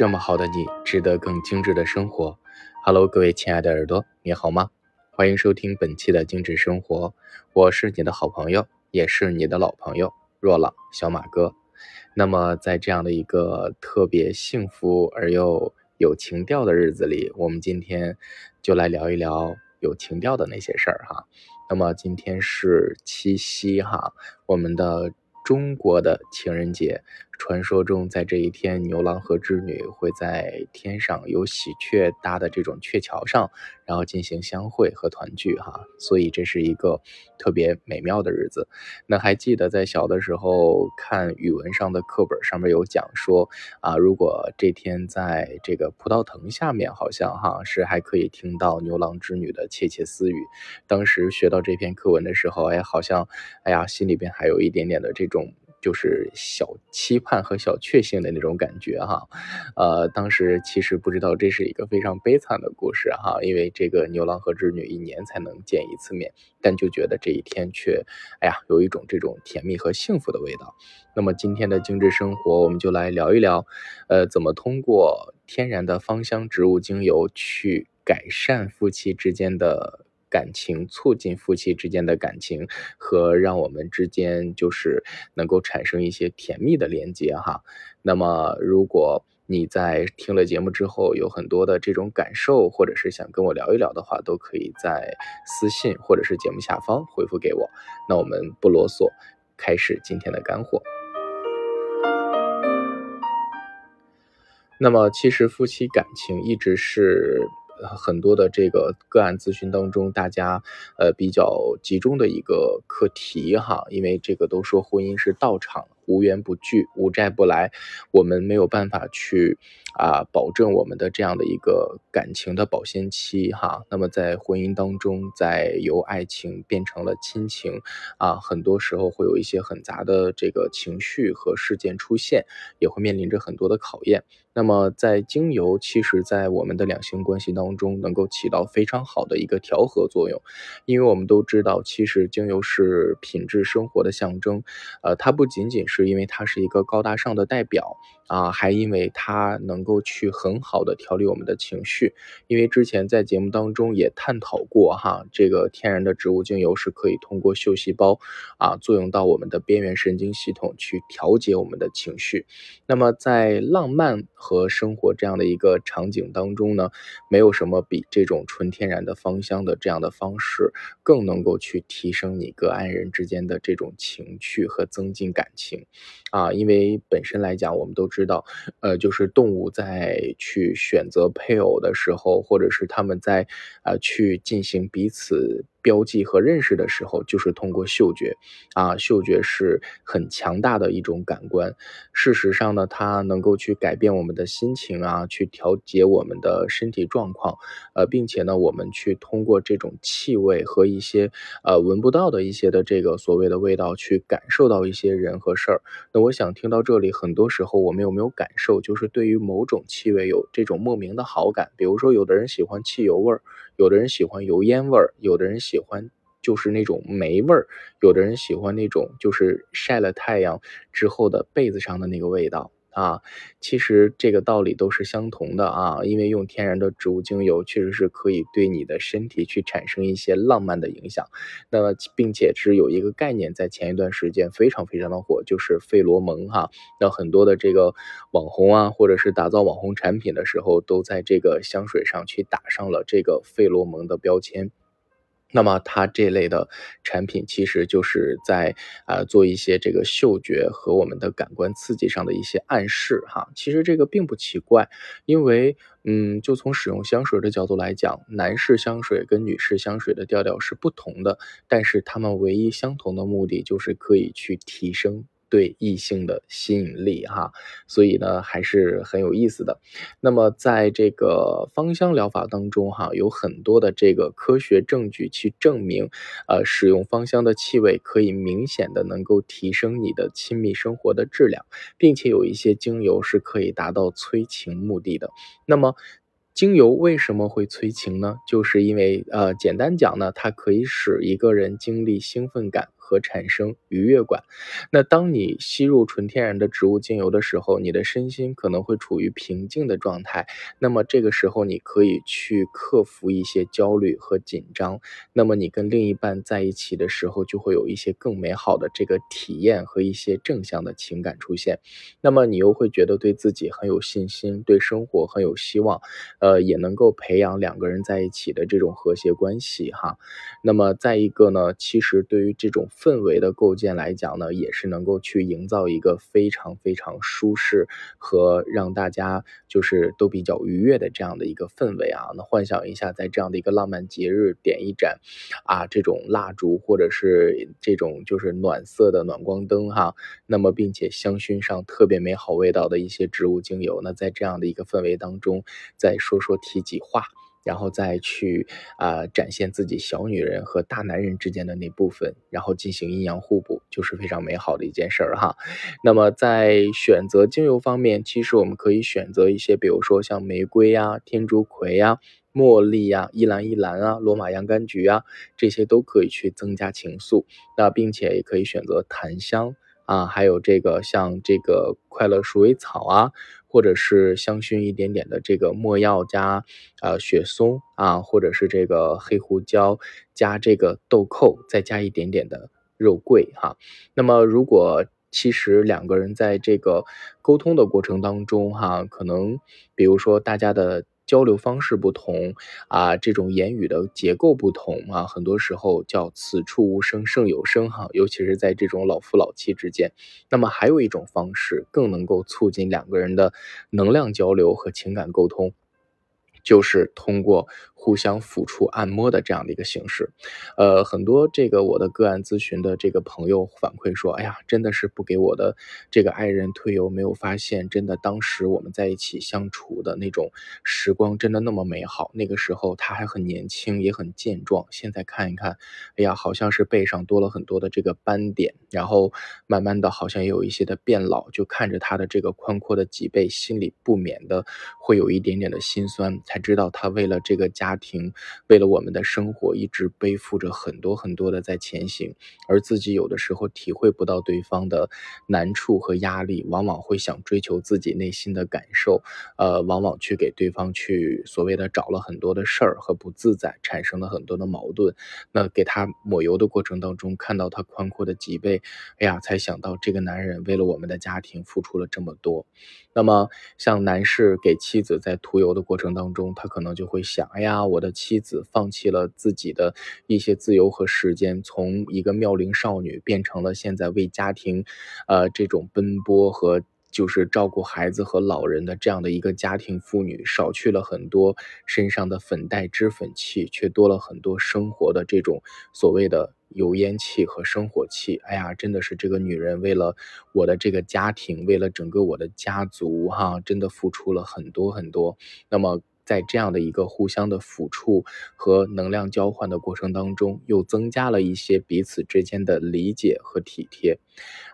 这么好的你，值得更精致的生活。Hello，各位亲爱的耳朵，你好吗？欢迎收听本期的精致生活，我是你的好朋友，也是你的老朋友若朗小马哥。那么在这样的一个特别幸福而又有情调的日子里，我们今天就来聊一聊有情调的那些事儿哈。那么今天是七夕哈，我们的中国的情人节。传说中，在这一天，牛郎和织女会在天上有喜鹊搭的这种鹊桥上，然后进行相会和团聚，哈，所以这是一个特别美妙的日子。那还记得在小的时候看语文上的课本上面有讲说，啊，如果这天在这个葡萄藤下面，好像哈是还可以听到牛郎织女的窃窃私语。当时学到这篇课文的时候，哎，好像，哎呀，心里边还有一点点的这种。就是小期盼和小确幸的那种感觉哈，呃，当时其实不知道这是一个非常悲惨的故事哈，因为这个牛郎和织女一年才能见一次面，但就觉得这一天却，哎呀，有一种这种甜蜜和幸福的味道。那么今天的精致生活，我们就来聊一聊，呃，怎么通过天然的芳香植物精油去改善夫妻之间的。感情促进夫妻之间的感情和让我们之间就是能够产生一些甜蜜的连接哈。那么如果你在听了节目之后有很多的这种感受，或者是想跟我聊一聊的话，都可以在私信或者是节目下方回复给我。那我们不啰嗦，开始今天的干货。那么其实夫妻感情一直是。很多的这个个案咨询当中，大家呃比较集中的一个课题哈，因为这个都说婚姻是道场。无缘不聚，无债不来。我们没有办法去啊，保证我们的这样的一个感情的保鲜期哈。那么在婚姻当中，在由爱情变成了亲情啊，很多时候会有一些很杂的这个情绪和事件出现，也会面临着很多的考验。那么在精油，其实在我们的两性关系当中，能够起到非常好的一个调和作用。因为我们都知道，其实精油是品质生活的象征，呃，它不仅仅是。是因为它是一个高大上的代表啊，还因为它能够去很好的调理我们的情绪。因为之前在节目当中也探讨过哈，这个天然的植物精油是可以通过嗅细胞啊，作用到我们的边缘神经系统去调节我们的情绪。那么在浪漫和生活这样的一个场景当中呢，没有什么比这种纯天然的芳香的这样的方式更能够去提升你跟爱人之间的这种情趣和增进感情。啊，因为本身来讲，我们都知知道，呃，就是动物在去选择配偶的时候，或者是他们在啊去进行彼此。标记和认识的时候，就是通过嗅觉啊，嗅觉是很强大的一种感官。事实上呢，它能够去改变我们的心情啊，去调节我们的身体状况，呃，并且呢，我们去通过这种气味和一些呃闻不到的一些的这个所谓的味道，去感受到一些人和事儿。那我想听到这里，很多时候我们有没有感受，就是对于某种气味有这种莫名的好感？比如说，有的人喜欢汽油味儿。有的人喜欢油烟味儿，有的人喜欢就是那种霉味儿，有的人喜欢那种就是晒了太阳之后的被子上的那个味道。啊，其实这个道理都是相同的啊，因为用天然的植物精油确实是可以对你的身体去产生一些浪漫的影响。那么，并且是有一个概念，在前一段时间非常非常的火，就是费罗蒙哈。那很多的这个网红啊，或者是打造网红产品的时候，都在这个香水上去打上了这个费罗蒙的标签。那么它这类的产品其实就是在啊做一些这个嗅觉和我们的感官刺激上的一些暗示哈。其实这个并不奇怪，因为嗯，就从使用香水的角度来讲，男士香水跟女士香水的调调是不同的，但是它们唯一相同的目的就是可以去提升。对异性的吸引力哈，所以呢还是很有意思的。那么在这个芳香疗法当中哈，有很多的这个科学证据去证明，呃，使用芳香的气味可以明显的能够提升你的亲密生活的质量，并且有一些精油是可以达到催情目的的。那么精油为什么会催情呢？就是因为呃，简单讲呢，它可以使一个人经历兴奋感。和产生愉悦感。那当你吸入纯天然的植物精油的时候，你的身心可能会处于平静的状态。那么这个时候，你可以去克服一些焦虑和紧张。那么你跟另一半在一起的时候，就会有一些更美好的这个体验和一些正向的情感出现。那么你又会觉得对自己很有信心，对生活很有希望，呃，也能够培养两个人在一起的这种和谐关系哈。那么再一个呢，其实对于这种氛围的构建来讲呢，也是能够去营造一个非常非常舒适和让大家就是都比较愉悦的这样的一个氛围啊。那幻想一下，在这样的一个浪漫节日，点一盏啊这种蜡烛，或者是这种就是暖色的暖光灯哈。那么并且香薰上特别美好味道的一些植物精油，那在这样的一个氛围当中，再说说体己话。然后再去啊展现自己小女人和大男人之间的那部分，然后进行阴阳互补，就是非常美好的一件事儿哈。那么在选择精油方面，其实我们可以选择一些，比如说像玫瑰呀、天竺葵呀、茉莉呀、依兰依兰啊、罗马洋甘菊啊，这些都可以去增加情愫。那并且也可以选择檀香啊，还有这个像这个快乐鼠尾草啊。或者是香薰一点点的这个没药加呃雪松啊，或者是这个黑胡椒加这个豆蔻，再加一点点的肉桂哈。那么如果其实两个人在这个沟通的过程当中哈，可能比如说大家的。交流方式不同啊，这种言语的结构不同啊，很多时候叫此处无声胜有声哈，尤其是在这种老夫老妻之间。那么还有一种方式，更能够促进两个人的能量交流和情感沟通。就是通过互相抚触、按摩的这样的一个形式，呃，很多这个我的个案咨询的这个朋友反馈说，哎呀，真的是不给我的这个爱人推油，没有发现真的当时我们在一起相处的那种时光真的那么美好。那个时候他还很年轻，也很健壮，现在看一看，哎呀，好像是背上多了很多的这个斑点，然后慢慢的好像也有一些的变老，就看着他的这个宽阔的脊背，心里不免的会有一点点的心酸。才知道他为了这个家家庭，为了我们的生活，一直背负着很多很多的在前行，而自己有的时候体会不到对方的难处和压力，往往会想追求自己内心的感受，呃，往往去给对方去所谓的找了很多的事儿和不自在，产生了很多的矛盾。那给他抹油的过程当中，看到他宽阔的脊背，哎呀，才想到这个男人为了我们的家庭付出了这么多。那么像男士给妻子在涂油的过程当中，他可能就会想：哎呀，我的妻子放弃了自己的一些自由和时间，从一个妙龄少女变成了现在为家庭，呃，这种奔波和就是照顾孩子和老人的这样的一个家庭妇女，少去了很多身上的粉黛脂粉气，却多了很多生活的这种所谓的。油烟气和生活气，哎呀，真的是这个女人为了我的这个家庭，为了整个我的家族，哈，真的付出了很多很多。那么，在这样的一个互相的抚触和能量交换的过程当中，又增加了一些彼此之间的理解和体贴。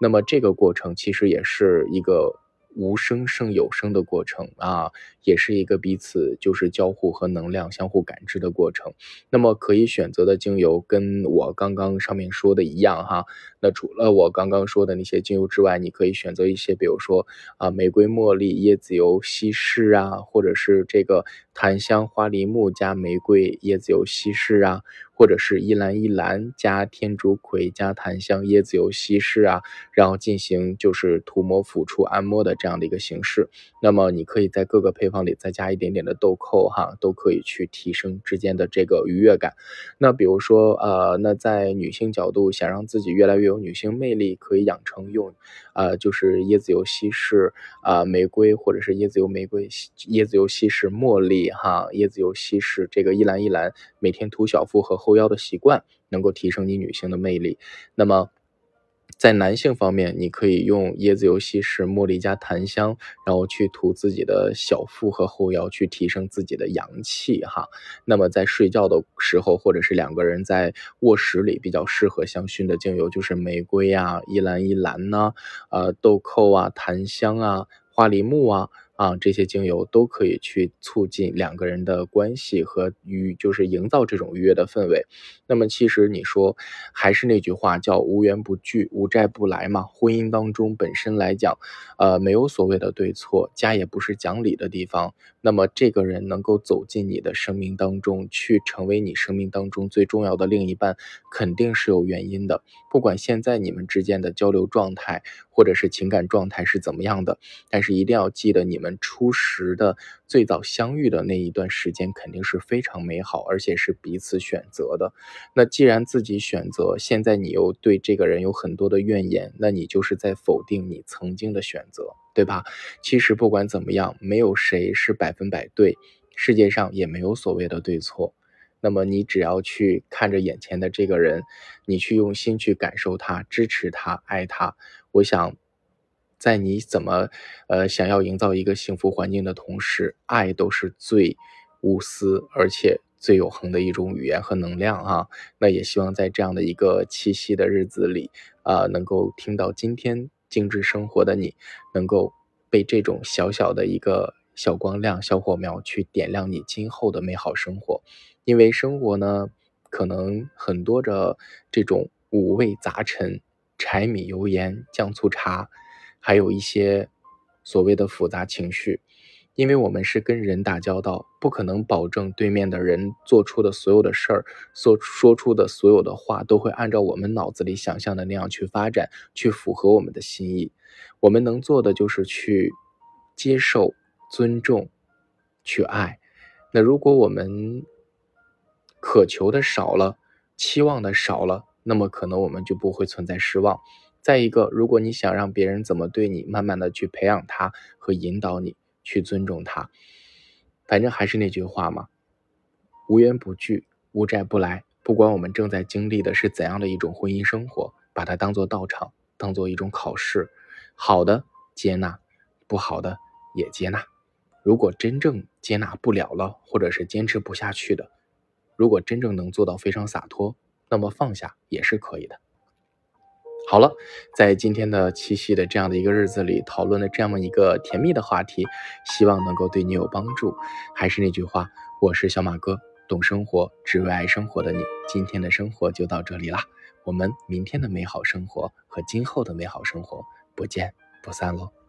那么，这个过程其实也是一个。无声胜有声的过程啊，也是一个彼此就是交互和能量相互感知的过程。那么可以选择的精油跟我刚刚上面说的一样哈。那除了我刚刚说的那些精油之外，你可以选择一些，比如说啊，玫瑰、茉莉、椰子油、稀释啊，或者是这个檀香、花梨木加玫瑰、椰子油稀释啊。或者是依兰依兰加天竺葵加檀香椰子油稀释啊，然后进行就是涂抹抚触按摩的这样的一个形式。那么你可以在各个配方里再加一点点的豆蔻哈，都可以去提升之间的这个愉悦感。那比如说呃，那在女性角度想让自己越来越有女性魅力，可以养成用呃就是椰子油稀释啊玫瑰或者是椰子油玫瑰椰子油稀释茉莉哈椰子油稀释这个依兰依兰每天涂小腹和后。后腰的习惯能够提升你女性的魅力。那么，在男性方面，你可以用椰子油稀释茉莉加檀香，然后去涂自己的小腹和后腰，去提升自己的阳气哈。那么在睡觉的时候，或者是两个人在卧室里，比较适合香薰的精油就是玫瑰啊、依兰依兰呐、呃豆蔻啊、檀香啊、花梨木啊。啊，这些精油都可以去促进两个人的关系和愉，就是营造这种愉悦的氛围。那么其实你说还是那句话，叫无缘不聚，无债不来嘛。婚姻当中本身来讲，呃，没有所谓的对错，家也不是讲理的地方。那么这个人能够走进你的生命当中，去成为你生命当中最重要的另一半，肯定是有原因的。不管现在你们之间的交流状态或者是情感状态是怎么样的，但是一定要记得你们初识的最早相遇的那一段时间肯定是非常美好，而且是彼此选择的。那既然自己选择，现在你又对这个人有很多的怨言，那你就是在否定你曾经的选择。对吧？其实不管怎么样，没有谁是百分百对，世界上也没有所谓的对错。那么你只要去看着眼前的这个人，你去用心去感受他，支持他，爱他。我想，在你怎么呃想要营造一个幸福环境的同时，爱都是最无私而且最永恒的一种语言和能量啊。那也希望在这样的一个七夕的日子里啊，能够听到今天。精致生活的你，能够被这种小小的一个小光亮、小火苗去点亮你今后的美好生活。因为生活呢，可能很多的这种五味杂陈、柴米油盐酱醋茶，还有一些所谓的复杂情绪。因为我们是跟人打交道，不可能保证对面的人做出的所有的事儿，所说出的所有的话都会按照我们脑子里想象的那样去发展，去符合我们的心意。我们能做的就是去接受、尊重、去爱。那如果我们渴求的少了，期望的少了，那么可能我们就不会存在失望。再一个，如果你想让别人怎么对你，慢慢的去培养他和引导你。去尊重他，反正还是那句话嘛，无缘不聚，无债不来。不管我们正在经历的是怎样的一种婚姻生活，把它当做道场，当做一种考试，好的接纳，不好的也接纳。如果真正接纳不了了，或者是坚持不下去的，如果真正能做到非常洒脱，那么放下也是可以的。好了，在今天的七夕的这样的一个日子里，讨论了这样一个甜蜜的话题，希望能够对你有帮助。还是那句话，我是小马哥，懂生活，只为爱生活的你。今天的生活就到这里啦，我们明天的美好生活和今后的美好生活不见不散喽。